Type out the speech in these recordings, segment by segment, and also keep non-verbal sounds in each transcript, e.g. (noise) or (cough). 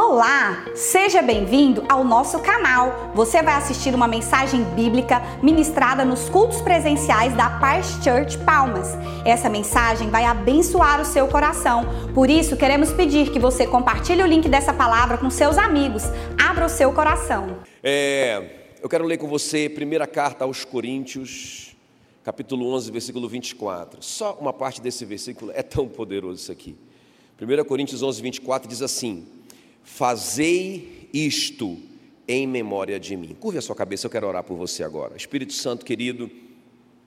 Olá, seja bem-vindo ao nosso canal. Você vai assistir uma mensagem bíblica ministrada nos cultos presenciais da Paz Church Palmas. Essa mensagem vai abençoar o seu coração. Por isso, queremos pedir que você compartilhe o link dessa palavra com seus amigos. Abra o seu coração. É, eu quero ler com você primeira carta aos Coríntios, capítulo 11, versículo 24. Só uma parte desse versículo é tão poderoso isso aqui. 1 Coríntios 11, 24 diz assim: Fazei isto em memória de mim. Curve a sua cabeça, eu quero orar por você agora. Espírito Santo querido,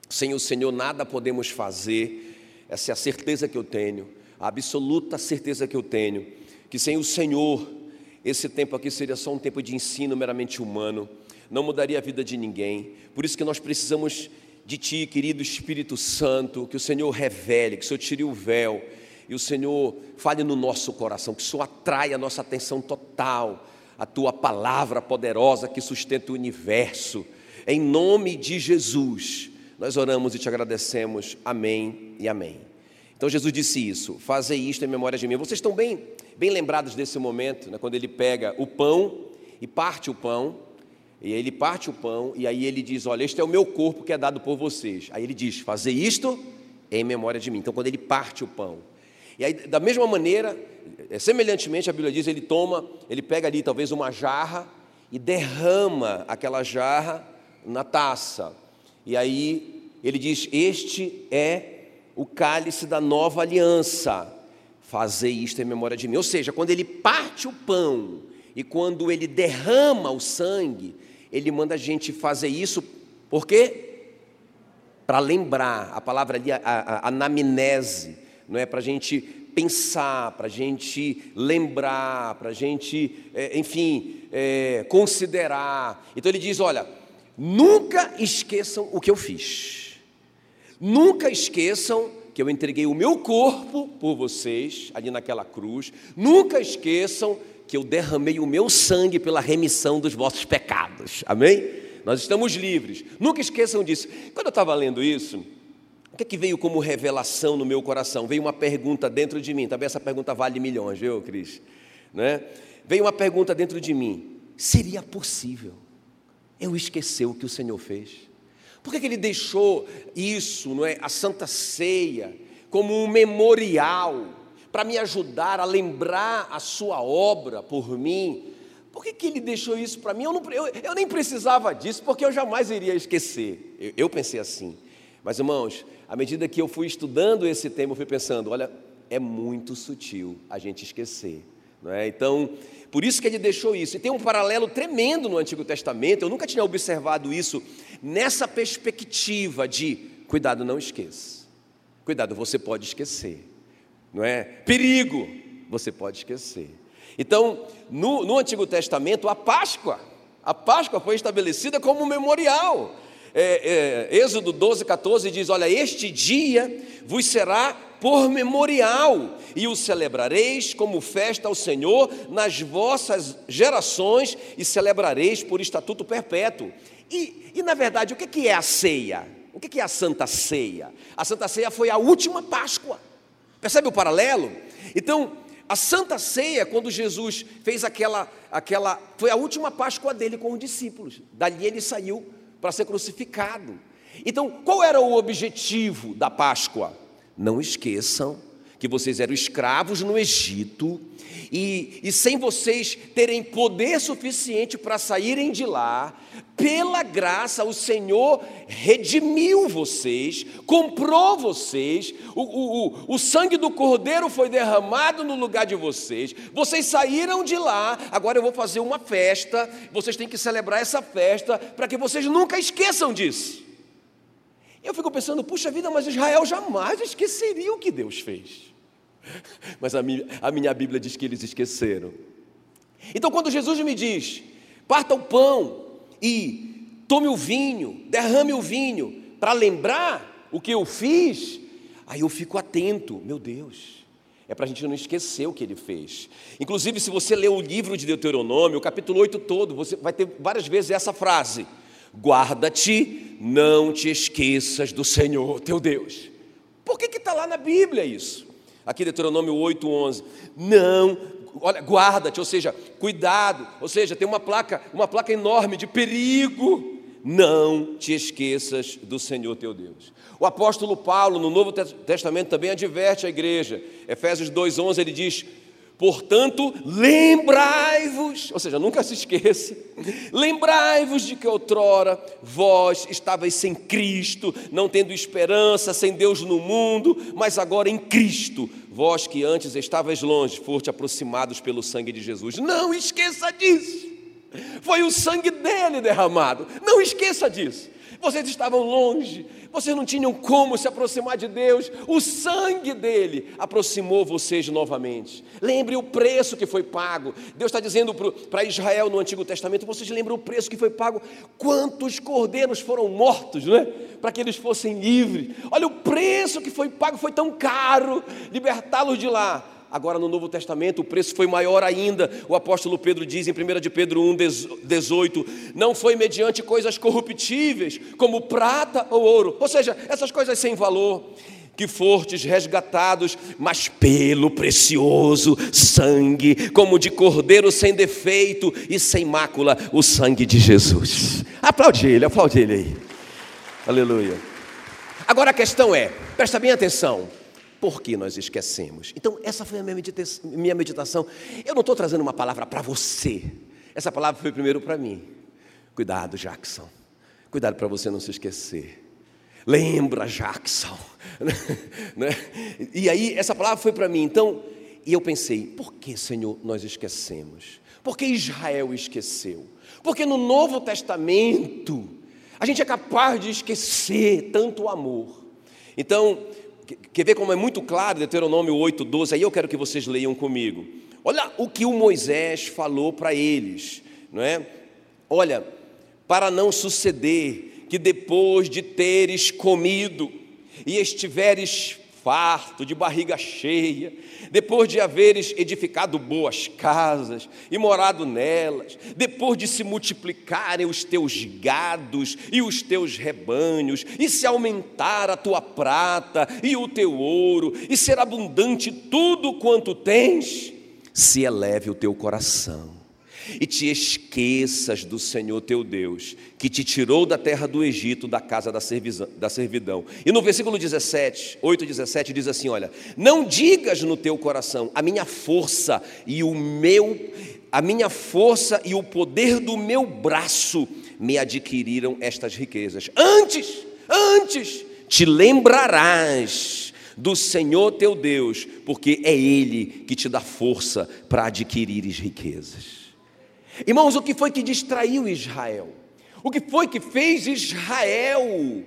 sem o Senhor nada podemos fazer, essa é a certeza que eu tenho, a absoluta certeza que eu tenho, que sem o Senhor, esse tempo aqui seria só um tempo de ensino meramente humano, não mudaria a vida de ninguém, por isso que nós precisamos de Ti, querido Espírito Santo, que o Senhor revele, que o Senhor tire o véu, e o Senhor fale no nosso coração, que o Senhor atrai a nossa atenção total, a tua palavra poderosa que sustenta o universo. Em nome de Jesus, nós oramos e te agradecemos. Amém e amém. Então Jesus disse isso: Fazei isto em memória de mim. Vocês estão bem, bem lembrados desse momento, né, quando ele pega o pão e parte o pão, e aí ele parte o pão, e aí ele diz: Olha, este é o meu corpo que é dado por vocês. Aí ele diz: Fazei isto em memória de mim. Então, quando ele parte o pão, e aí, da mesma maneira, é, semelhantemente, a Bíblia diz, ele toma, ele pega ali talvez uma jarra e derrama aquela jarra na taça. E aí ele diz: Este é o cálice da nova aliança. Fazei isto em memória de mim. Ou seja, quando ele parte o pão e quando ele derrama o sangue, ele manda a gente fazer isso, por quê? Para lembrar, a palavra ali, a, a, a anamnese, não é? Para a gente pensar, para a gente lembrar, para a gente, é, enfim, é, considerar. Então ele diz: olha, nunca esqueçam o que eu fiz, nunca esqueçam que eu entreguei o meu corpo por vocês, ali naquela cruz, nunca esqueçam que eu derramei o meu sangue pela remissão dos vossos pecados, amém? Nós estamos livres, nunca esqueçam disso. Quando eu estava lendo isso, o que, é que veio como revelação no meu coração? Veio uma pergunta dentro de mim. Também essa pergunta vale milhões, viu, Cris? Né? Veio uma pergunta dentro de mim: seria possível eu esquecer o que o Senhor fez? Por que, que ele deixou isso, não é, a Santa Ceia, como um memorial para me ajudar a lembrar a sua obra por mim? Por que, que ele deixou isso para mim? Eu, não, eu, eu, nem precisava disso, porque eu jamais iria esquecer. Eu, eu pensei assim. Mas, irmãos, à medida que eu fui estudando esse tema, eu fui pensando: olha, é muito sutil a gente esquecer. Não é? Então, por isso que ele deixou isso. E tem um paralelo tremendo no Antigo Testamento, eu nunca tinha observado isso nessa perspectiva de cuidado, não esqueça. Cuidado, você pode esquecer. Não é? Perigo, você pode esquecer. Então, no, no Antigo Testamento, a Páscoa, a Páscoa foi estabelecida como um memorial é, é, Êxodo 12, 14 diz: Olha, este dia vos será por memorial, e o celebrareis como festa ao Senhor nas vossas gerações, e celebrareis por estatuto perpétuo. E, e na verdade, o que é a ceia? O que é a Santa Ceia? A Santa Ceia foi a última Páscoa. Percebe o paralelo? Então, a Santa Ceia, quando Jesus fez aquela, aquela, foi a última Páscoa dele com os discípulos. Dali ele saiu para ser crucificado. Então, qual era o objetivo da Páscoa? Não esqueçam que vocês eram escravos no Egito e, e sem vocês terem poder suficiente para saírem de lá, pela graça o Senhor redimiu vocês, comprou vocês, o, o, o, o sangue do Cordeiro foi derramado no lugar de vocês, vocês saíram de lá, agora eu vou fazer uma festa, vocês têm que celebrar essa festa para que vocês nunca esqueçam disso. Eu fico pensando, puxa vida, mas Israel jamais esqueceria o que Deus fez. Mas a minha, Bíblia diz que eles esqueceram. Então, quando Jesus me diz, parta o pão e tome o vinho, derrame o vinho, para lembrar o que eu fiz, aí eu fico atento, meu Deus. É para a gente não esquecer o que ele fez. Inclusive, se você ler o livro de Deuteronômio, o capítulo 8 todo, você vai ter várias vezes essa frase: Guarda-te, não te esqueças do Senhor teu Deus. Por que está lá na Bíblia isso? Aqui Deuteronômio 8, 11. Não, olha, guarda-te, ou seja, cuidado, ou seja, tem uma placa, uma placa enorme de perigo. Não te esqueças do Senhor teu Deus. O apóstolo Paulo, no Novo Testamento, também adverte a igreja. Efésios 2,11 ele diz: Portanto, lembrai-vos, ou seja, nunca se esqueça, lembrai-vos de que outrora vós estavais sem Cristo, não tendo esperança, sem Deus no mundo, mas agora em Cristo, vós que antes estavais longe, foste aproximados pelo sangue de Jesus. Não esqueça disso. Foi o sangue dele derramado. Não esqueça disso. Vocês estavam longe, vocês não tinham como se aproximar de Deus, o sangue dele aproximou vocês novamente. Lembre o preço que foi pago. Deus está dizendo para Israel no Antigo Testamento: vocês lembram o preço que foi pago? Quantos cordeiros foram mortos, não é? Para que eles fossem livres. Olha o preço que foi pago, foi tão caro libertá-los de lá. Agora no Novo Testamento o preço foi maior ainda. O apóstolo Pedro diz em 1 de Pedro 1, 18: Não foi mediante coisas corruptíveis, como prata ou ouro, ou seja, essas coisas sem valor, que fortes resgatados, mas pelo precioso sangue, como de cordeiro sem defeito e sem mácula, o sangue de Jesus. Aplaude ele, aplaude ele aí. Aleluia. Agora a questão é, presta bem atenção por que nós esquecemos. Então, essa foi a minha meditação. Minha meditação. Eu não estou trazendo uma palavra para você, essa palavra foi primeiro para mim. Cuidado, Jackson. Cuidado para você não se esquecer. Lembra, Jackson. (laughs) né? E aí, essa palavra foi para mim. Então, e eu pensei, por que, Senhor, nós esquecemos? Por que Israel esqueceu? Porque no Novo Testamento, a gente é capaz de esquecer tanto o amor. Então, Quer ver como é muito claro Deuteronômio 8,12? Aí eu quero que vocês leiam comigo. Olha o que o Moisés falou para eles, não é? Olha, para não suceder que depois de teres comido e estiveres farto, de barriga cheia, depois de haveres edificado boas casas e morado nelas, depois de se multiplicarem os teus gados e os teus rebanhos, e se aumentar a tua prata e o teu ouro, e ser abundante tudo quanto tens, se eleve o teu coração e te esqueças do Senhor teu Deus, que te tirou da terra do Egito, da casa da servidão. E no versículo 17, 8 17 diz assim: Olha, não digas no teu coração, a minha força e o meu, a minha força e o poder do meu braço me adquiriram estas riquezas. Antes, antes, te lembrarás do Senhor teu Deus, porque é Ele que te dá força para adquirires riquezas. Irmãos, o que foi que distraiu Israel? O que foi que fez Israel?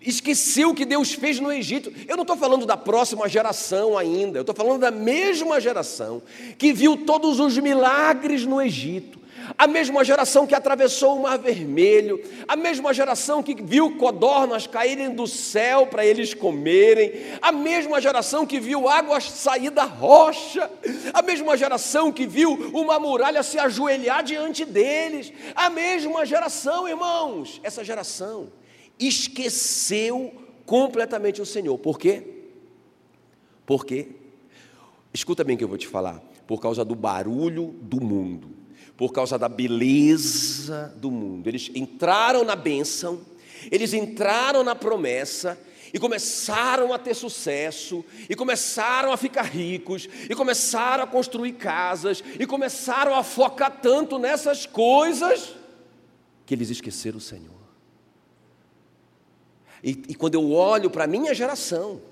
Esqueceu o que Deus fez no Egito. Eu não estou falando da próxima geração ainda, eu estou falando da mesma geração que viu todos os milagres no Egito a mesma geração que atravessou o Mar Vermelho, a mesma geração que viu codornas caírem do céu para eles comerem, a mesma geração que viu águas sair da rocha, a mesma geração que viu uma muralha se ajoelhar diante deles, a mesma geração, irmãos, essa geração esqueceu completamente o Senhor. Por quê? Por quê? Escuta bem o que eu vou te falar. Por causa do barulho do mundo por causa da beleza do mundo. Eles entraram na bênção, eles entraram na promessa e começaram a ter sucesso, e começaram a ficar ricos, e começaram a construir casas, e começaram a focar tanto nessas coisas que eles esqueceram o Senhor. E, e quando eu olho para a minha geração,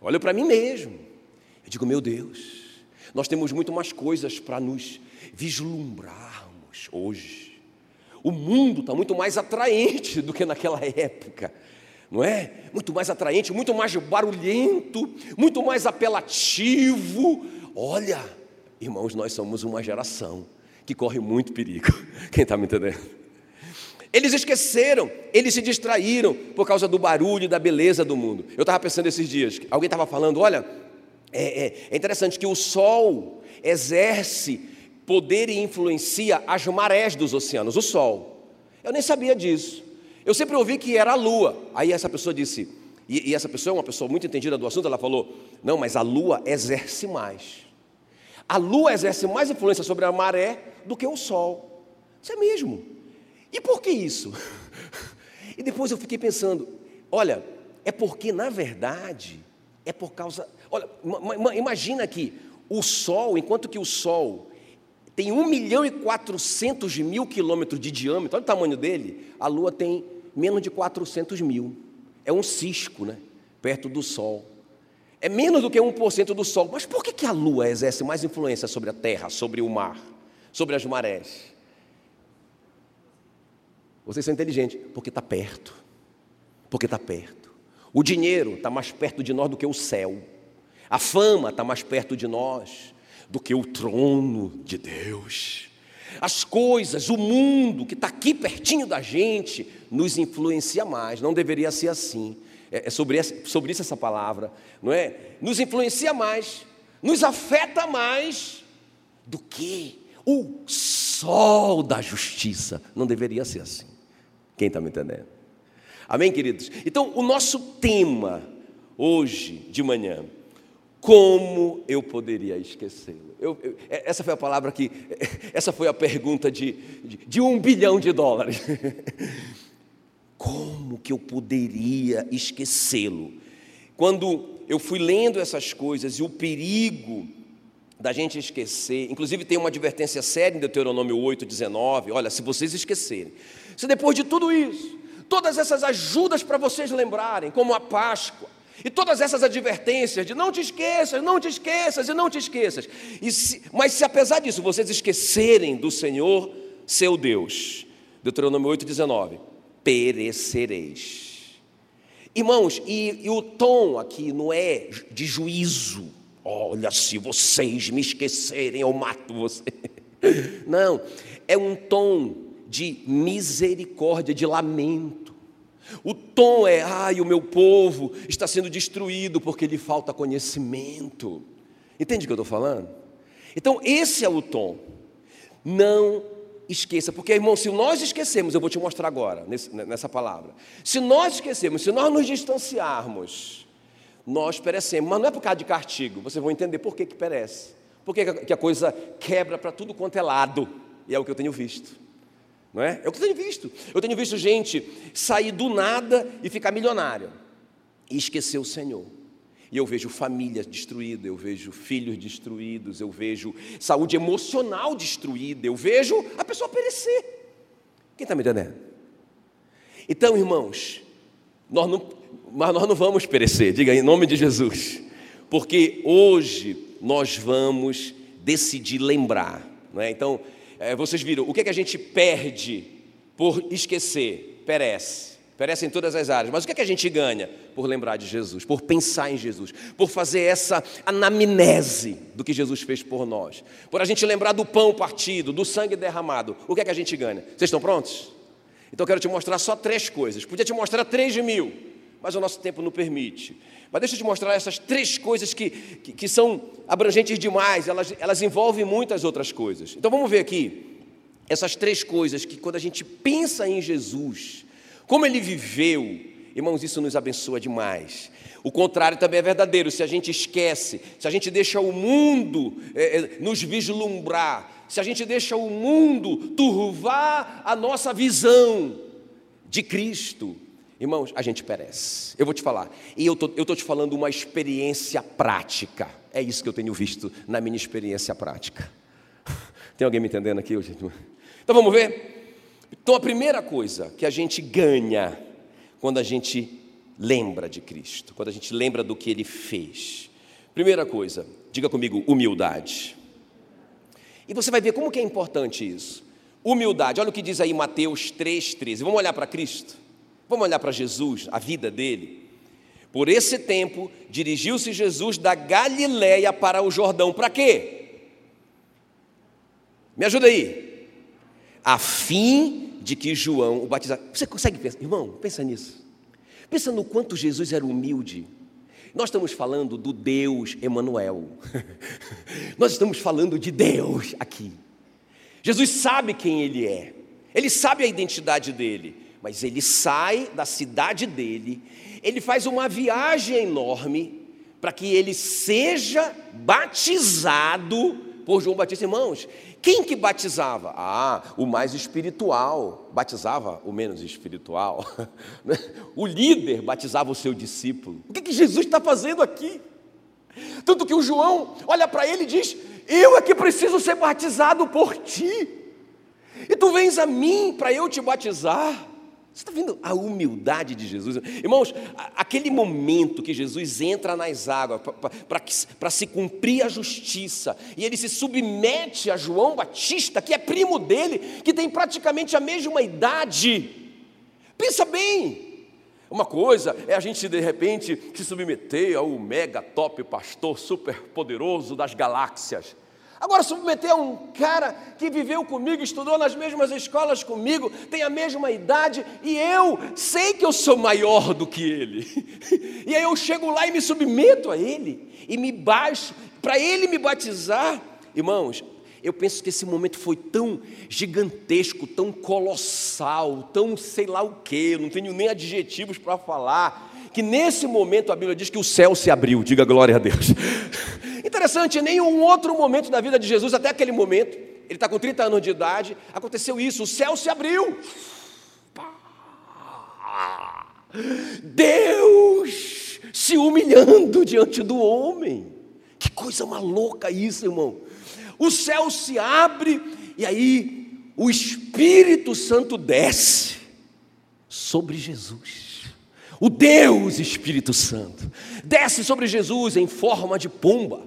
olho para mim mesmo, eu digo: meu Deus, nós temos muito mais coisas para nos vislumbrarmos hoje. O mundo está muito mais atraente do que naquela época, não é? Muito mais atraente, muito mais barulhento, muito mais apelativo. Olha, irmãos, nós somos uma geração que corre muito perigo. (laughs) Quem está me entendendo? Eles esqueceram, eles se distraíram por causa do barulho e da beleza do mundo. Eu estava pensando esses dias, alguém estava falando: olha, é, é, é interessante que o sol exerce poder e influencia as marés dos oceanos, o Sol. Eu nem sabia disso. Eu sempre ouvi que era a Lua. Aí essa pessoa disse, e, e essa pessoa é uma pessoa muito entendida do assunto, ela falou: não, mas a Lua exerce mais. A lua exerce mais influência sobre a maré do que o sol. Isso é mesmo. E por que isso? (laughs) E depois eu fiquei pensando, olha, é porque na verdade é por causa. Olha, imagina aqui, o Sol, enquanto que o Sol tem 1 milhão e 400 mil quilômetros de diâmetro, olha o tamanho dele, a Lua tem menos de 400 mil. É um cisco, né? Perto do Sol. É menos do que 1% do Sol. Mas por que, que a Lua exerce mais influência sobre a Terra, sobre o mar, sobre as marés? Vocês são inteligentes, porque está perto. Porque está perto. O dinheiro está mais perto de nós do que o céu. A fama está mais perto de nós do que o trono de Deus. As coisas, o mundo que está aqui pertinho da gente, nos influencia mais. Não deveria ser assim. É, é sobre, sobre isso essa palavra, não é? Nos influencia mais, nos afeta mais do que o sol da justiça. Não deveria ser assim. Quem está me entendendo? Amém, queridos? Então, o nosso tema hoje de manhã como eu poderia esquecê-lo? É, essa foi a palavra que, (laughs) essa foi a pergunta de, de, de um bilhão de dólares. (laughs) Como que eu poderia esquecê-lo? Quando eu fui lendo essas coisas e o perigo da gente esquecer, inclusive tem uma advertência séria em Deuteronômio 8, 19: olha, se vocês esquecerem, se depois de tudo isso, todas essas ajudas para vocês lembrarem, como a Páscoa, e todas essas advertências de não te esqueças, não te esqueças e não te esqueças. Se, mas se apesar disso vocês esquecerem do Senhor, seu Deus, Deuteronômio 8,19, perecereis. Irmãos, e, e o tom aqui não é de juízo. Olha, se vocês me esquecerem, eu mato você. (laughs) Não, é um tom de misericórdia, de lamento. O tom é, ai, o meu povo está sendo destruído porque lhe falta conhecimento. Entende o que eu estou falando? Então, esse é o tom. Não esqueça, porque, irmão, se nós esquecemos, eu vou te mostrar agora, nessa palavra. Se nós esquecemos, se nós nos distanciarmos, nós perecemos. Mas não é por causa de castigo, vocês vão entender por que, que perece. Por que, que a coisa quebra para tudo quanto é lado. E é o que eu tenho visto. Não é? é o que eu tenho visto. Eu tenho visto gente sair do nada e ficar milionário e esquecer o Senhor. E eu vejo famílias destruídas, eu vejo filhos destruídos, eu vejo saúde emocional destruída, eu vejo a pessoa perecer. Quem está me entendendo? Então, irmãos, nós não, mas nós não vamos perecer, diga em nome de Jesus, porque hoje nós vamos decidir lembrar. Não é? Então, é, vocês viram, o que, é que a gente perde por esquecer? Perece. Perece em todas as áreas. Mas o que, é que a gente ganha? Por lembrar de Jesus, por pensar em Jesus, por fazer essa anamnese do que Jesus fez por nós, por a gente lembrar do pão partido, do sangue derramado. O que é que a gente ganha? Vocês estão prontos? Então eu quero te mostrar só três coisas. Podia te mostrar três mil, mas o nosso tempo não permite. Mas deixa eu te mostrar essas três coisas que, que, que, são abrangentes demais, elas, elas envolvem muitas outras coisas. Então vamos ver aqui essas três coisas que, quando a gente pensa em Jesus, como ele viveu, irmãos, isso nos abençoa demais. O contrário também é verdadeiro, se a gente esquece, se a gente deixa o mundo é, nos vislumbrar, se a gente deixa o mundo turvar a nossa visão de Cristo, Irmãos, a gente perece. Eu vou te falar. E eu estou te falando uma experiência prática. É isso que eu tenho visto na minha experiência prática. (laughs) Tem alguém me entendendo aqui hoje? Então vamos ver? Então a primeira coisa que a gente ganha quando a gente lembra de Cristo, quando a gente lembra do que Ele fez. Primeira coisa, diga comigo, humildade. E você vai ver como que é importante isso. Humildade, olha o que diz aí Mateus 3,13. Vamos olhar para Cristo? Vamos olhar para Jesus, a vida dele. Por esse tempo, dirigiu-se Jesus da Galiléia para o Jordão. Para quê? Me ajuda aí. A fim de que João o batizasse. Você consegue pensar? Irmão, pensa nisso. Pensa no quanto Jesus era humilde. Nós estamos falando do Deus Emanuel. (laughs) Nós estamos falando de Deus aqui. Jesus sabe quem ele é. Ele sabe a identidade dele mas ele sai da cidade dele, ele faz uma viagem enorme para que ele seja batizado por João Batista. Irmãos, quem que batizava? Ah, o mais espiritual. Batizava o menos espiritual. (laughs) Né? o líder batizava o seu discípulo. O que, que Jesus está fazendo aqui? Tanto que o João olha para ele e diz: Eu é que preciso ser batizado por ti. E tu vens a mim para eu te batizar. Você está vendo a humildade de Jesus? Irmãos, aquele momento que Jesus entra nas águas para se cumprir a justiça, e ele se submete a João Batista, que é primo dele, que tem praticamente a mesma idade. Pensa bem, uma coisa é a gente de repente se submeter ao mega top pastor super poderoso das galáxias. Agora, submeter a um cara que viveu comigo, estudou nas mesmas escolas comigo, tem a mesma idade, e eu sei que eu sou maior do que ele. (laughs) E aí eu chego lá e me submeto a ele, e me baixo, para ele me batizar. Irmãos, eu penso que esse momento foi tão gigantesco, tão colossal, tão sei lá o que, não tenho nem adjetivos para falar que nesse momento a Bíblia diz que o céu se abriu, diga glória a Deus. (laughs) Interessante, em nenhum outro momento da vida de Jesus, até aquele momento, ele está com 30 anos de idade, aconteceu isso, o céu se abriu. Deus se humilhando diante do homem. Que coisa maluca isso, irmão. O céu se abre e aí o Espírito Santo desce sobre Jesus o Deus Espírito Santo, desce sobre Jesus em forma de pomba,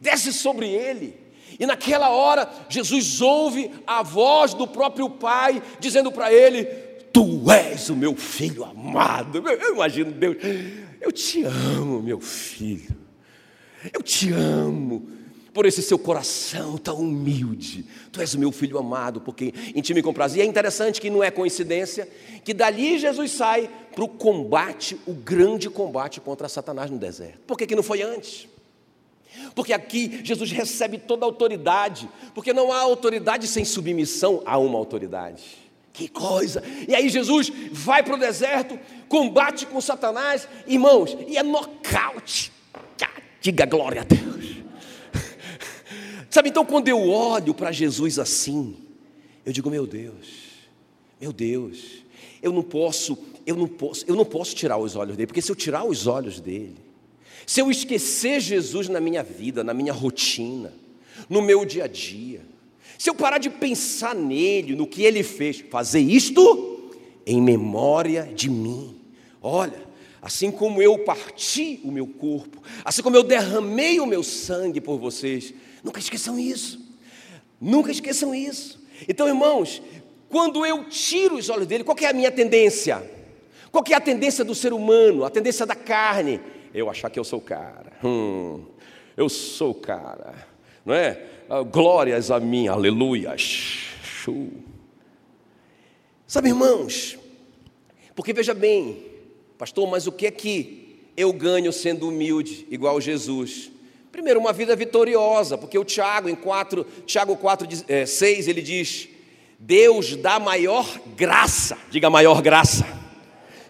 desce sobre ele, e naquela hora Jesus ouve a voz do próprio Pai dizendo para ele: Tu és o meu filho amado. Eu imagino Deus, eu te amo, meu filho, eu te amo por esse seu coração tão humilde. Tu és o meu filho amado, porque em ti me. E é interessante que não é coincidência que dali Jesus sai para o combate, o grande combate contra Satanás no deserto. Por que, que não foi antes? Porque aqui Jesus recebe toda a autoridade, porque não há autoridade sem submissão a uma autoridade. Que coisa! E aí Jesus vai para o deserto, combate com Satanás, irmãos, e é nocaute. Diga glória a Deus. Sabe, então quando eu olho para Jesus assim, eu digo, meu Deus, meu Deus, eu não posso, eu não posso, eu não posso tirar os olhos dele, porque se eu tirar os olhos dele, se eu esquecer Jesus na minha vida, na minha rotina, no meu dia a dia, se eu parar de pensar nele, no que ele fez, fazer isto em memória de mim. Olha, assim como eu parti o meu corpo, assim como eu derramei o meu sangue por vocês, Nunca esqueçam isso. Nunca esqueçam isso. Então, irmãos, quando eu tiro os olhos dele, qual é a minha tendência? Qual é a tendência do ser humano, a tendência da carne? Eu achar que eu sou o cara. Hum, eu sou o cara. Não é? Ah, glórias a mim, aleluia. Sabe, irmãos, porque veja bem, pastor, mas o que é que eu ganho sendo humilde, igual Jesus? Primeiro, uma vida vitoriosa, porque o Tiago, em 4, Tiago 4, é, 6, ele diz: Deus dá maior graça, diga maior graça,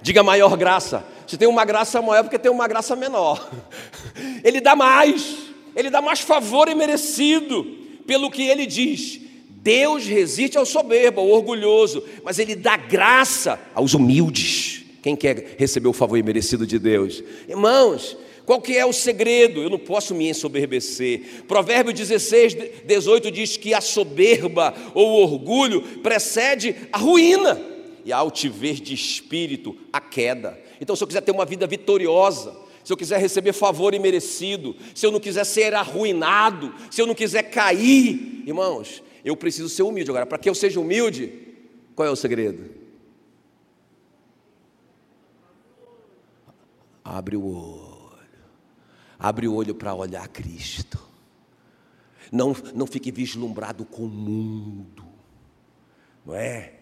diga maior graça. Se tem uma graça maior, é porque tem uma graça menor. (laughs) Ele dá mais, ele dá mais favor e merecido, pelo que ele diz. Deus resiste ao soberbo, ao orgulhoso, mas ele dá graça aos humildes. Quem quer receber o favor imerecido de Deus? Irmãos, qual que é o segredo? Eu não posso me ensoberbecer. Provérbio 16, 18 diz que a soberba ou o orgulho precede a ruína e a altivez de espírito, a queda. Então, se eu quiser ter uma vida vitoriosa, se eu quiser receber favor imerecido, se eu não quiser ser arruinado, se eu não quiser cair, irmãos, eu preciso ser humilde. Agora, para que eu seja humilde, qual é o segredo? Abre o olho. Abre o olho para olhar Cristo. Não, não fique vislumbrado com o mundo, não é?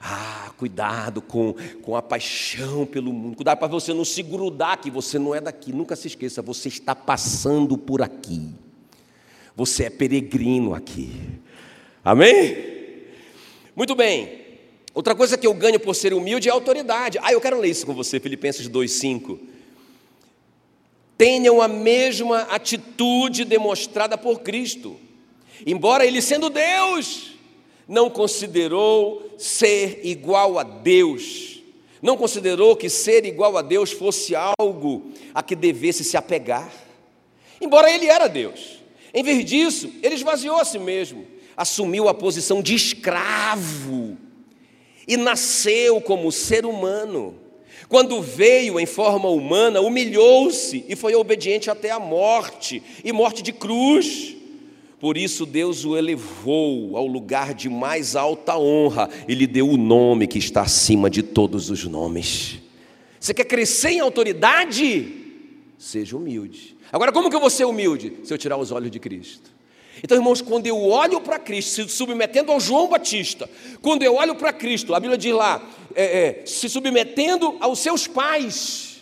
Ah, cuidado com, com a paixão pelo mundo, cuidado para você não se grudar que você não é daqui, nunca se esqueça, você está passando por aqui, você é peregrino aqui, amém? Muito bem, outra coisa que eu ganho por ser humilde é autoridade, ah, eu quero ler isso com você, Filipenses 2,5 tenham a mesma atitude demonstrada por Cristo, Embora ele sendo Deus, não considerou ser igual a Deus. Não considerou que ser igual a Deus fosse algo a que devesse se apegar. Embora ele era Deus. Em vez disso, ele esvaziou a si mesmo, assumiu a posição de escravo e nasceu como ser humano. Quando veio em forma humana, humilhou-se e foi obediente até a morte e morte de cruz. Por isso Deus o elevou ao lugar de mais alta honra e lhe deu o nome que está acima de todos os nomes. Você quer crescer em autoridade? Seja humilde. Agora, como que eu vou ser humilde? Se eu tirar os olhos de Cristo. Então, irmãos, quando eu olho para Cristo, se submetendo ao João Batista, quando eu olho para Cristo, a Bíblia diz lá, é, é, se submetendo aos seus pais.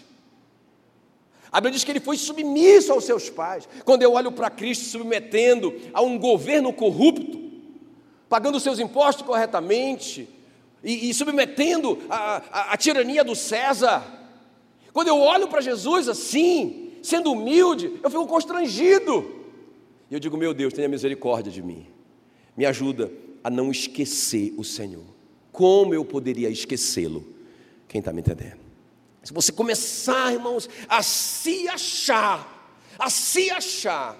A Bíblia diz que ele foi submisso aos seus pais. Quando eu olho para Cristo, submetendo a um governo corrupto, pagando seus impostos corretamente e, e submetendo a, a, a tirania do César. Quando eu olho para Jesus assim, sendo humilde, eu fico constrangido. E eu digo, meu Deus, tenha misericórdia de mim. Me ajuda a não esquecer o Senhor. Como eu poderia esquecê-lo? Quem está me entendendo? Se você começar, irmãos, a se achar, a se achar,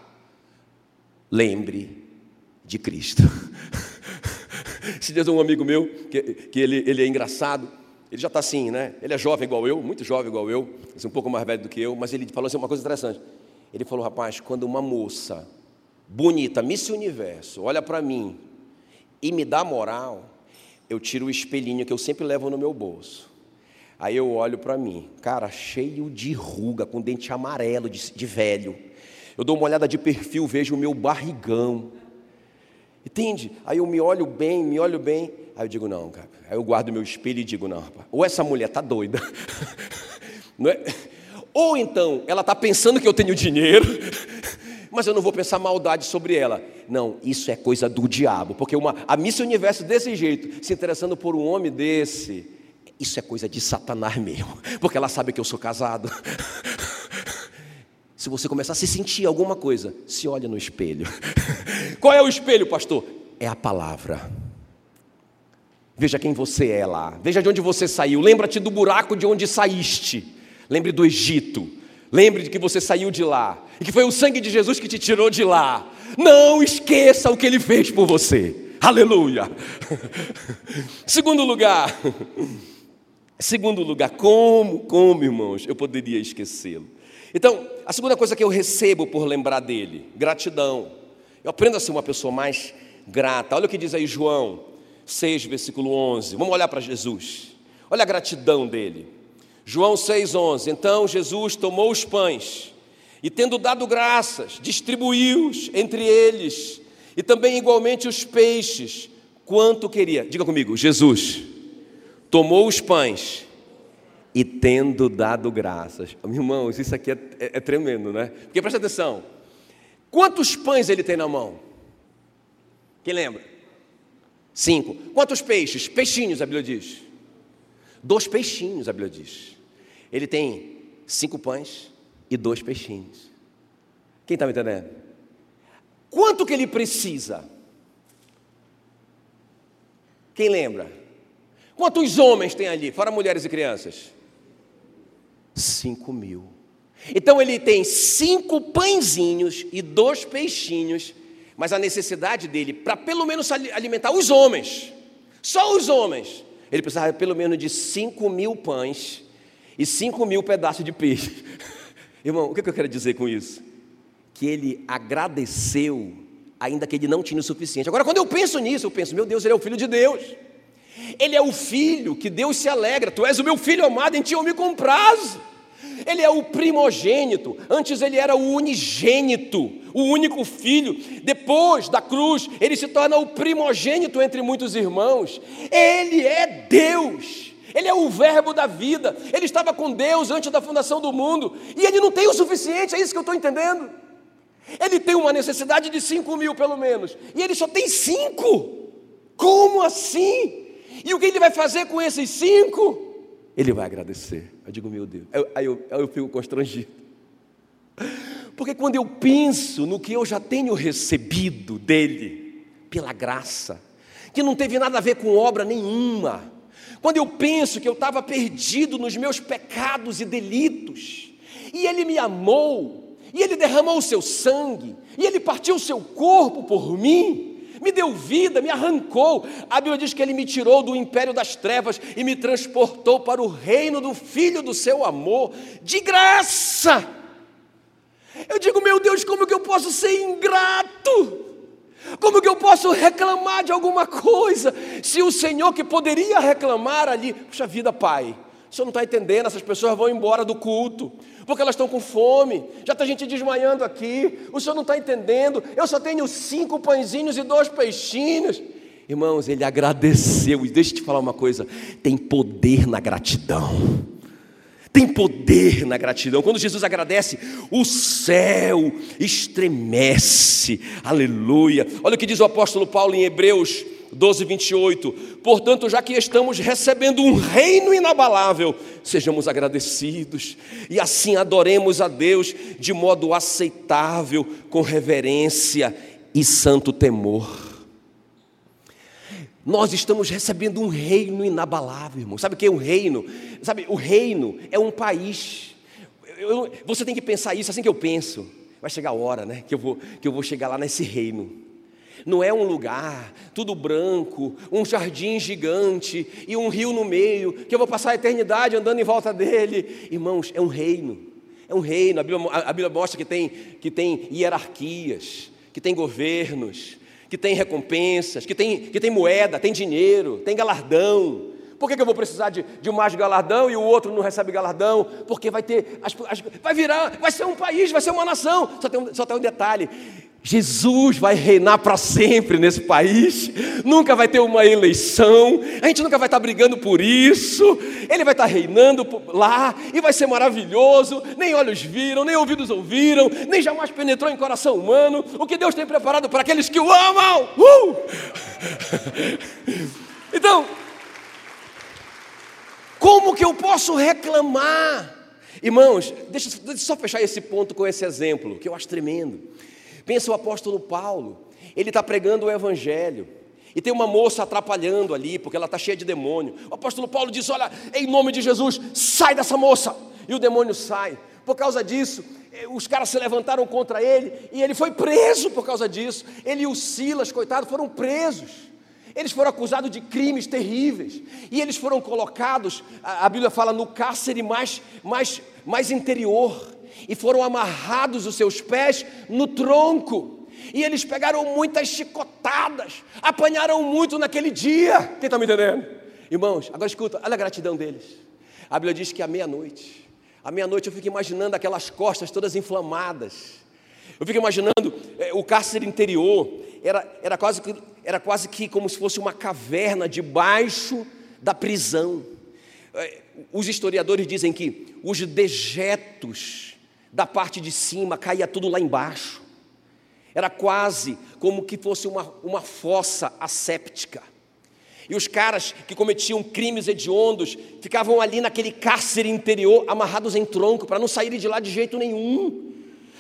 lembre de Cristo. (laughs) Se dias um amigo meu, que, que ele, ele é engraçado, ele já está assim, né? Ele é jovem igual eu, muito jovem igual eu, um pouco mais velho do que eu, mas ele falou assim uma coisa interessante. Ele falou, rapaz, quando uma moça bonita, Miss Universo, olha para mim e me dá moral, eu tiro o espelhinho que eu sempre levo no meu bolso. Aí eu olho para mim, cara, cheio de ruga, com dente amarelo de, de velho. Eu dou uma olhada de perfil, vejo o meu barrigão. Entende? Aí eu me olho bem, me olho bem. Aí eu digo, não, cara. Aí eu guardo meu espelho e digo, não, rapaz, ou essa mulher tá doida. (laughs) Não é? Ou então ela está pensando que eu tenho dinheiro (laughs) mas eu não vou pensar maldade sobre ela. Não, isso é coisa do diabo, porque uma, a Miss Universo desse jeito, se interessando por um homem desse, isso é coisa de Satanás mesmo, (laughs) porque ela sabe que eu sou casado. (laughs) Se você começar a se sentir alguma coisa, se olha no espelho. (laughs) Qual é o espelho, pastor? É a palavra. Veja quem você é lá. Veja de onde você saiu. Lembra-te do buraco de onde saíste. Lembre do Egito. Lembre de que você saiu de lá e que foi o sangue de Jesus que te tirou de lá. Não esqueça o que ele fez por você. Aleluia. (laughs) Segundo lugar. (laughs) Segundo lugar, como, como, irmãos, eu poderia esquecê-lo? Então, a segunda coisa que eu recebo por lembrar dele, gratidão. Eu aprendo a ser uma pessoa mais grata. Olha o que diz aí João 6, versículo 11. Vamos olhar para Jesus. Olha a gratidão dele. João 6,11: Então Jesus tomou os pães e, tendo dado graças, distribuiu-os entre eles, e também igualmente os peixes, quanto queria. Diga comigo: Jesus tomou os pães e, tendo dado graças. Irmãos, isso aqui é, é, é tremendo, né? Porque presta atenção: quantos pães ele tem na mão? Quem lembra? Cinco. Quantos peixes? Peixinhos, a Bíblia diz. Dois peixinhos, a Bíblia diz. Ele tem cinco pães e dois peixinhos. Quem está me entendendo? Quanto que ele precisa? Quem lembra? Quantos homens tem ali, fora mulheres e crianças? Cinco mil. Então ele tem cinco pãezinhos e dois peixinhos, mas a necessidade dele, para pelo menos alimentar os homens, só os homens, ele precisava pelo menos de cinco mil pães e cinco mil pedaços de peixe. (laughs) Irmão, o que eu quero dizer com isso? Que ele agradeceu, ainda que ele não tinha o suficiente. Agora, quando eu penso nisso, eu penso, meu Deus, ele é o filho de Deus. Ele é o filho que Deus se alegra. Tu és o meu filho amado, em ti eu me comprazo. Ele é o primogênito, antes ele era o unigênito, o único filho. Depois da cruz, ele se torna o primogênito entre muitos irmãos. Ele é Deus. Ele é o verbo da vida. Ele estava com Deus antes da fundação do mundo. E ele não tem o suficiente, é isso que eu estou entendendo. Ele tem uma necessidade de cinco mil, pelo menos. E ele só tem cinco. Como assim? E o que ele vai fazer com esses cinco? Ele vai agradecer. Eu digo, meu Deus. Aí eu, eu, eu fico constrangido. Porque quando eu penso no que eu já tenho recebido dele, pela graça, que não teve nada a ver com obra nenhuma, quando eu penso que eu estava perdido nos meus pecados e delitos, e ele me amou, e ele derramou o seu sangue, e ele partiu o seu corpo por mim, me deu vida, me arrancou. A Bíblia diz que ele me tirou do império das trevas e me transportou para o reino do Filho do seu amor, de graça. Eu digo, meu Deus, como que eu posso ser ingrato? Como que eu posso reclamar de alguma coisa? Se o Senhor que poderia reclamar ali, puxa vida, Pai, o senhor não está entendendo, essas pessoas vão embora do culto, porque elas estão com fome, já está gente desmaiando aqui, o senhor não está entendendo, eu só tenho cinco pãezinhos e dois peixinhos. Irmãos, ele agradeceu, e deixa eu te falar uma coisa: tem poder na gratidão. Tem poder na gratidão. Quando Jesus agradece, o céu estremece. Aleluia. Olha o que diz o apóstolo Paulo em Hebreus 12, 28. Portanto, já que estamos recebendo um reino inabalável, sejamos agradecidos e assim adoremos a Deus de modo aceitável, com reverência e santo temor. Nós estamos recebendo um reino inabalável, irmão. Sabe o que é um reino? Sabe, o reino é um país. Eu, você tem que pensar isso assim que eu penso. Vai chegar a hora, né? Que eu vou, que eu vou chegar lá nesse reino. Não é um lugar, tudo branco, um jardim gigante e um rio no meio, que eu vou passar a eternidade andando em volta dele. Irmãos, é um reino. É um reino. A Bíblia, a Bíblia mostra que tem, que tem hierarquias, que tem governos, que tem recompensas, que tem, que tem moeda, tem dinheiro, tem galardão. Por que, que eu vou precisar de, de mais galardão e o outro não recebe galardão? Porque vai ter, as, as, vai virar, vai ser um país, vai ser uma nação. Só tem um, só tem um detalhe: Jesus vai reinar para sempre nesse país, nunca vai ter uma eleição, a gente nunca vai estar brigando por isso, ele vai estar reinando lá e vai ser maravilhoso. Nem olhos viram, nem ouvidos ouviram, nem jamais penetrou em coração humano o que Deus tem preparado para aqueles que o amam. Uh! (laughs) Então, como que eu posso reclamar? Irmãos, deixa, deixa eu só fechar esse ponto com esse exemplo, que eu acho tremendo. Pensa o apóstolo Paulo, ele está pregando o evangelho. E tem uma moça atrapalhando ali, porque ela está cheia de demônio. O apóstolo Paulo diz: Olha, em nome de Jesus, sai dessa moça. E o demônio sai. Por causa disso, eh, os caras se levantaram contra ele e ele foi preso por causa disso. Ele e o Silas, coitado, foram presos. Eles foram acusados de crimes terríveis e eles foram colocados, a Bíblia fala, no cárcere mais, mais, mais interior e foram amarrados os seus pés no tronco. E eles pegaram muitas chicotadas, apanharam muito naquele dia. Quem está me entendendo? Irmãos, agora escuta, olha a gratidão deles. A Bíblia diz que à meia-noite, à meia-noite eu fico imaginando aquelas costas todas inflamadas. Eu fico imaginando é, o cárcere interior, era, era, quase que, era quase que como se fosse uma caverna debaixo da prisão. É, os historiadores dizem que os dejetos da parte de cima, caía tudo lá embaixo. Era quase como que fosse uma, uma fossa asséptica. E os caras que cometiam crimes hediondos ficavam ali naquele cárcere interior, amarrados em tronco, para não saírem de lá de jeito nenhum.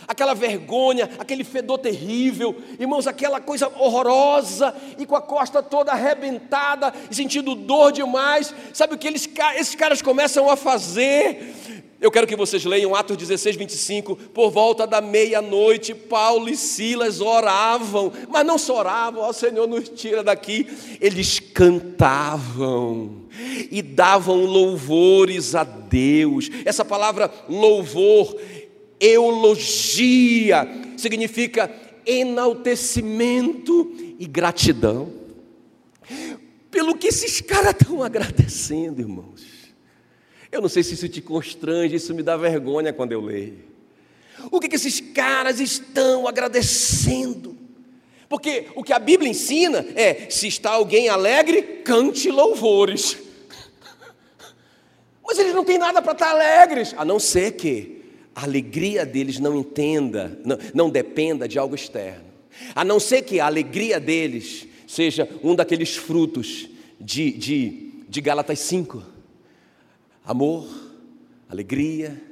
Aquela vergonha, aquele fedor terrível, irmãos, aquela coisa horrorosa, e com a costa toda arrebentada, sentindo dor demais. Sabe o que eles, esses caras começam a fazer? Eu quero que vocês leiam Atos 16, 25. Por volta da meia-noite, Paulo e Silas oravam, mas não só oravam, ó Senhor, nos tira daqui. Eles cantavam e davam louvores a Deus. Essa palavra louvor, eulogia, significa enaltecimento e gratidão. Pelo que esses caras estão agradecendo, irmãos. Eu não sei se isso te constrange, isso me dá vergonha quando eu leio. O que, que esses caras estão agradecendo? Porque o que a Bíblia ensina é: se está alguém alegre, cante louvores. (laughs) Mas eles não têm nada para estar alegres, a não ser que a alegria deles não entenda, não, não dependa de algo externo. A não ser que a alegria deles seja um daqueles frutos de, de, de Gálatas 5 amor, alegria,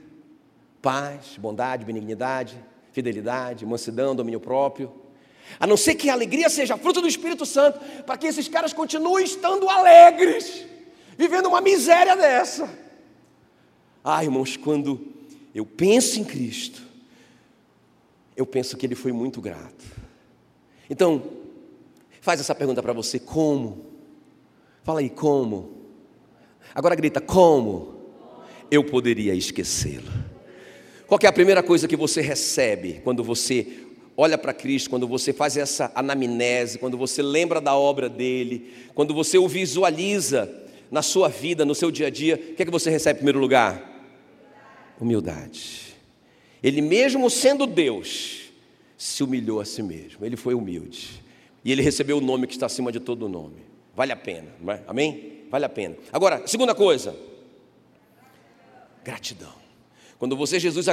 paz, bondade, benignidade, fidelidade, mansidão, domínio próprio. A não ser que a alegria seja fruto do Espírito Santo, para que esses caras continuem estando alegres, vivendo uma miséria dessa. Ah, irmãos, quando eu penso em Cristo, eu penso que Ele foi muito grato. Então, faz essa pergunta para você: como? Fala aí, como? Agora grita: como? Eu poderia esquecê-lo. Qual é a primeira coisa que você recebe quando você olha para Cristo, quando você faz essa anamnese, quando você lembra da obra dele, quando você o visualiza na sua vida, no seu dia a dia, o que é que você recebe em primeiro lugar? Humildade. Ele mesmo sendo Deus, se humilhou a si mesmo. Ele foi humilde. E ele recebeu o nome que está acima de todo nome. Vale a pena, não é? Amém? Vale a pena. Agora, segunda coisa. Gratidão. Quando você, Jesus,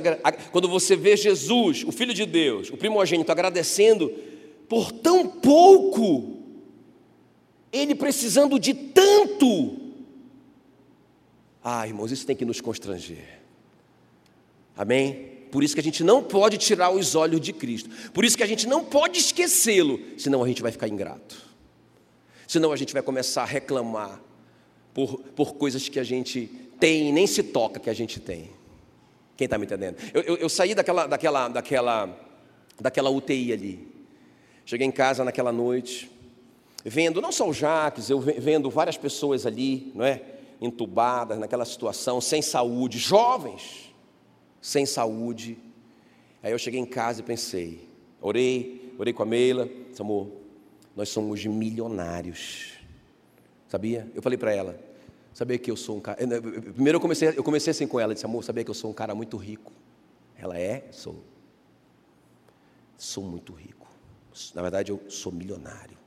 quando você vê Jesus, o Filho de Deus, o primogênito, agradecendo por tão pouco, ele precisando de tanto. Ah, irmãos, isso tem que nos constranger. Amém? Por isso que a gente não pode tirar os olhos de Cristo. Por isso que a gente não pode esquecê-lo, senão a gente vai ficar ingrato. Senão a gente vai começar a reclamar por, por coisas que a gente tem e nem se toca que a gente tem. Quem está me entendendo? Eu, eu, eu, saí daquela, daquela, daquela, daquela UTI ali. Cheguei em casa naquela noite, vendo não só o Jaques, eu vendo várias pessoas ali, não é? Entubadas naquela situação, sem saúde, jovens sem saúde. Aí eu cheguei em casa e pensei, orei, orei com a Meila, disse, amor, nós somos milionários. Sabia? Eu falei para ela, sabia que eu sou um cara. Primeiro eu comecei, eu comecei assim com ela, disse, amor, sabia que eu sou um cara muito rico. Ela é, sou. Sou muito rico. Na verdade, eu sou milionário.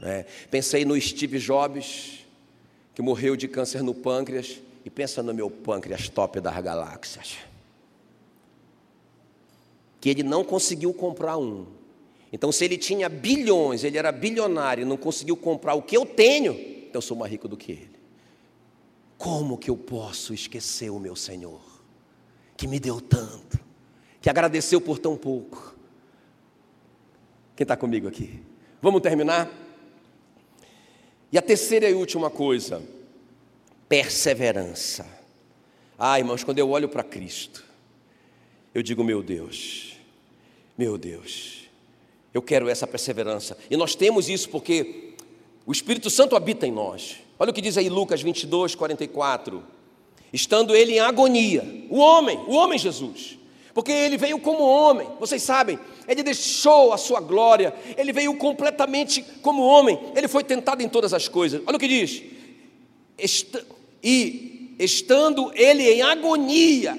É. Pensei no Steve Jobs, que morreu de câncer no pâncreas e pensa no meu pâncreas top das galáxias. Que ele não conseguiu comprar um. Então, se ele tinha bilhões, ele era bilionário e não conseguiu comprar o que eu tenho, então eu sou mais rico do que ele. Como que eu posso esquecer o meu Senhor, que me deu tanto, que agradeceu por tão pouco? Quem está comigo aqui? Vamos terminar? E a terceira e última coisa, perseverança. Ah, irmãos, quando eu olho para Cristo, eu digo, meu Deus, meu Deus, eu quero essa perseverança. E nós temos isso porque o Espírito Santo habita em nós. Olha o que diz aí Lucas 22, 44. Estando ele em agonia, o homem, o homem Jesus, porque ele veio como homem, vocês sabem, ele deixou a sua glória, ele veio completamente como homem, ele foi tentado em todas as coisas. Olha o que diz: e estando ele em agonia,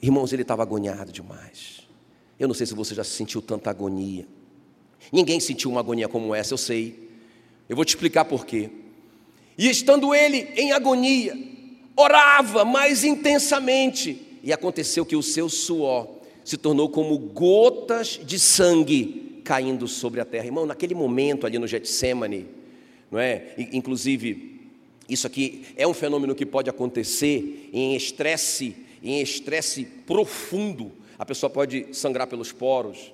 irmãos, ele estava agoniado demais. Eu não sei se você já sentiu tanta agonia. Ninguém sentiu uma agonia como essa, eu sei. Eu vou te explicar por quê. E estando ele em agonia, orava mais intensamente, e aconteceu que o seu suor se tornou como gotas de sangue caindo sobre a terra. Irmão, naquele momento ali no Getsemane, não é? Inclusive isso aqui é um fenômeno que pode acontecer em estresse, em estresse profundo. A pessoa pode sangrar pelos poros.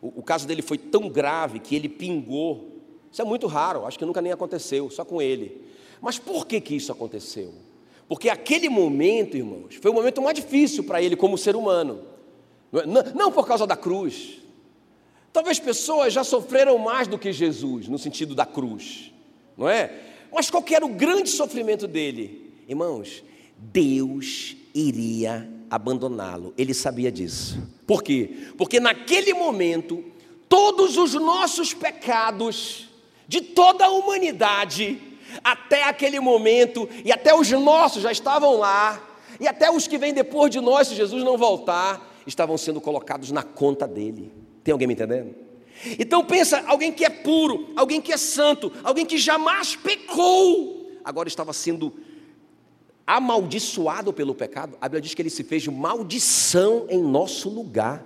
O, o, caso dele foi tão grave que ele pingou. Isso é muito raro, acho que nunca nem aconteceu, só com ele. Mas por que, que isso aconteceu? Porque aquele momento, irmãos, foi o momento mais difícil para ele como ser humano. Não, é? não por causa da cruz. Talvez pessoas já sofreram mais do que Jesus, no sentido da cruz, não é? Mas qual era o grande sofrimento dele? Irmãos, Deus iria abandoná-lo. Ele sabia disso. Por quê? Porque naquele momento, todos os nossos pecados, de toda a humanidade, até aquele momento, e até os nossos já estavam lá, e até os que vêm depois de nós, se Jesus não voltar, estavam sendo colocados na conta dele. Tem alguém me entendendo? Então pensa, alguém que é puro, alguém que é santo, alguém que jamais pecou, agora estava sendo amaldiçoado pelo pecado. A Bíblia diz que ele se fez maldição em nosso lugar,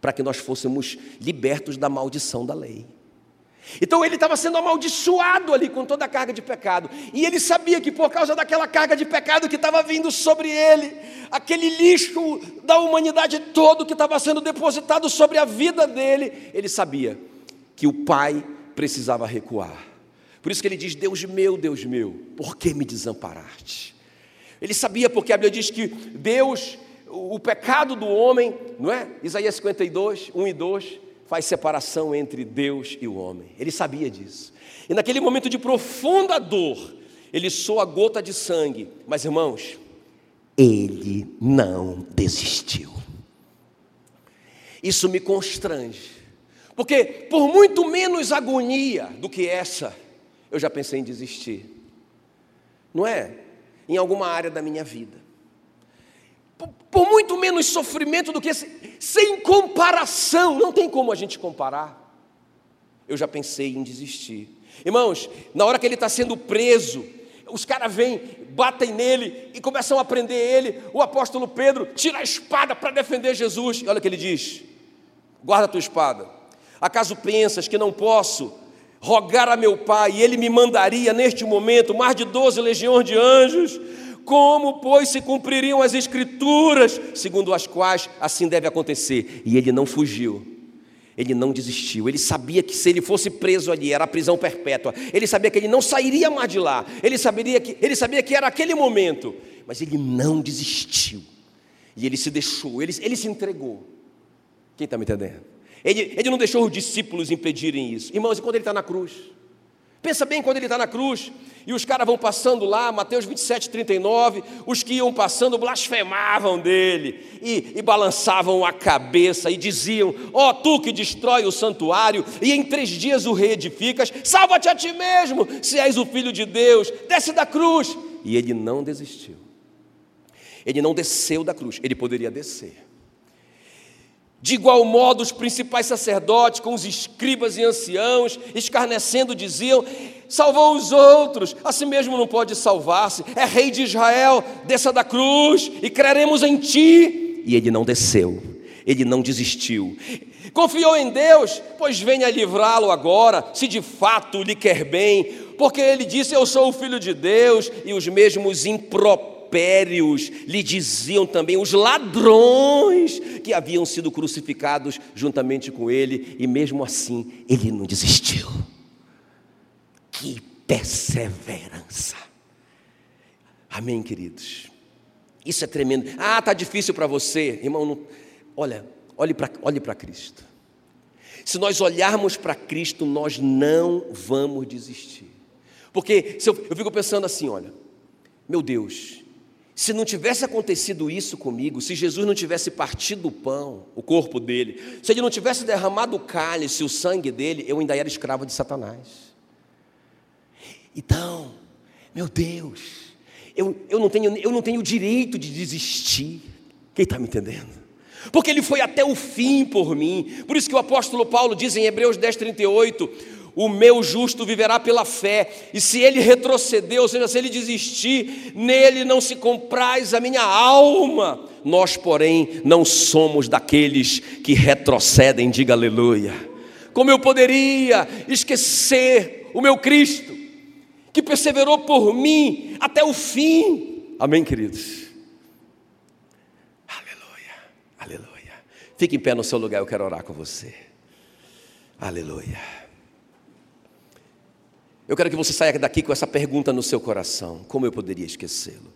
para que nós fôssemos libertos da maldição da lei. Então ele estava sendo amaldiçoado ali com toda a carga de pecado. E ele sabia que por causa daquela carga de pecado que estava vindo sobre ele, aquele lixo da humanidade todo que estava sendo depositado sobre a vida dele, ele sabia que o pai precisava recuar. Por isso que ele diz: Deus meu, Deus meu, por que me desamparaste? Ele sabia porque a Bíblia diz que Deus, o pecado do homem, não é? Isaías 52, 1 e 2 faz separação entre Deus e o homem. Ele sabia disso. E naquele momento de profunda dor, ele soa a gota de sangue. Mas irmãos, ele não desistiu. Isso me constrange. Porque por muito menos agonia do que essa, eu já pensei em desistir. Não é? Em alguma área da minha vida por, muito menos sofrimento do que esse, sem comparação, não tem como a gente comparar. Eu já pensei em desistir. Irmãos, na hora que ele está sendo preso, os caras vêm, batem nele e começam a prender ele. O apóstolo Pedro tira a espada para defender Jesus. E olha o que ele diz: guarda a tua espada. Acaso pensas que não posso rogar a meu pai e ele me mandaria neste momento mais de doze legiões de anjos? Como, pois, se cumpririam as Escrituras, segundo as quais assim deve acontecer? E ele não fugiu, ele não desistiu. Ele sabia que se ele fosse preso ali, era prisão perpétua. Ele sabia que ele não sairia mais de lá. Ele sabia que, ele sabia que era aquele momento. Mas ele não desistiu. E ele se deixou, ele, ele se entregou. Quem está me entendendo? Ele, ele não deixou os discípulos impedirem isso. Irmãos, e quando ele está na cruz? Pensa bem quando ele está na cruz e os caras vão passando lá, Mateus 27, 39, os que iam passando blasfemavam dele e, e balançavam a cabeça e diziam: Ó, oh, tu que destrói o santuário e em três dias o reedificas, salva-te a ti mesmo, se és o filho de Deus, desce da cruz. E ele não desistiu, ele não desceu da cruz, ele poderia descer. De igual modo, os principais sacerdotes, com os escribas e anciãos, escarnecendo, diziam: salvou os outros, a si mesmo não pode salvar-se, é rei de Israel, desça da cruz e creremos em ti. E ele não desceu, ele não desistiu. Confiou em Deus, pois venha livrá-lo agora, se de fato lhe quer bem, porque ele disse: Eu sou o filho de Deus, e os mesmos impropérios impérios lhe diziam também os ladrões que haviam sido crucificados juntamente com ele, e mesmo assim ele não desistiu. Que perseverança! Amém, queridos? Isso é tremendo. Ah, está difícil para você, irmão. Não... Olha, olhe para olhe Cristo. Se nós olharmos para Cristo, nós não vamos desistir. Porque se eu, eu fico pensando assim: olha, meu Deus, se não tivesse acontecido isso comigo, se Jesus não tivesse partido o pão, o corpo dele, se ele não tivesse derramado o cálice, o sangue dele, eu ainda era escravo de Satanás. Então, meu Deus, eu, eu, não, tenho, eu não tenho direito de desistir. Quem está me entendendo? Porque ele foi até o fim por mim. Por isso que o apóstolo Paulo diz em Hebreus 10, 38: o meu justo viverá pela fé, e se ele retroceder, ou seja, se ele desistir, nele não se compraz a minha alma. Nós, porém, não somos daqueles que retrocedem, diga aleluia. Como eu poderia esquecer o meu Cristo, que perseverou por mim até o fim? Amém, queridos? Aleluia, aleluia. Fique em pé no seu lugar, eu quero orar com você. Aleluia. Eu quero que você saia daqui com essa pergunta no seu coração: como eu poderia esquecê-lo?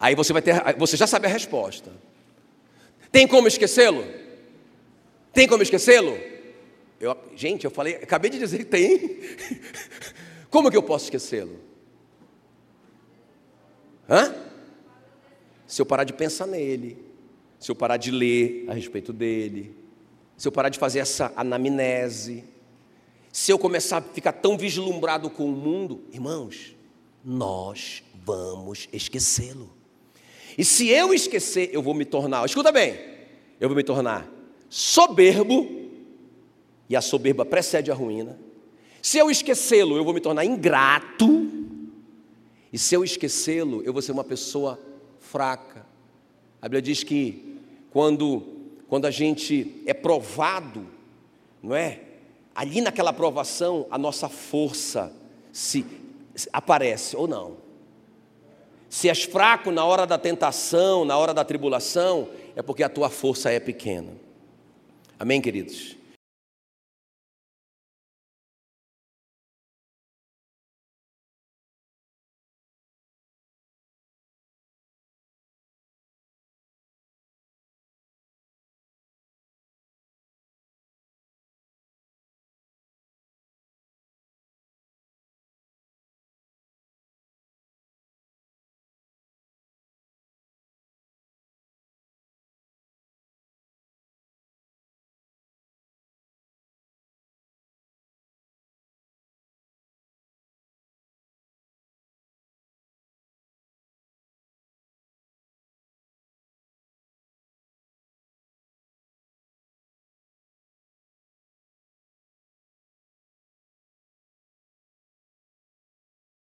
Aí você vai ter, você já sabe a resposta. Tem como esquecê-lo? Tem como esquecê-lo? Eu, gente, eu falei, acabei de dizer que tem. (laughs) Como que eu posso esquecê-lo? Hã? Se eu parar de pensar nele, se eu parar de ler a respeito dele, se eu parar de fazer essa anamnese, se eu começar a ficar tão vislumbrado com o mundo, irmãos, nós vamos esquecê-lo. E se eu esquecer, eu vou me tornar, escuta bem, eu vou me tornar soberbo, e a soberba precede a ruína. Se eu esquecê-lo, eu vou me tornar ingrato, e se eu esquecê-lo, eu vou ser uma pessoa fraca. A Bíblia diz que quando, quando a gente é provado, não é? Ali naquela provação, a nossa força se, aparece ou não. Se és fraco na hora da tentação, na hora da tribulação, é porque a tua força é pequena. Amém, queridos?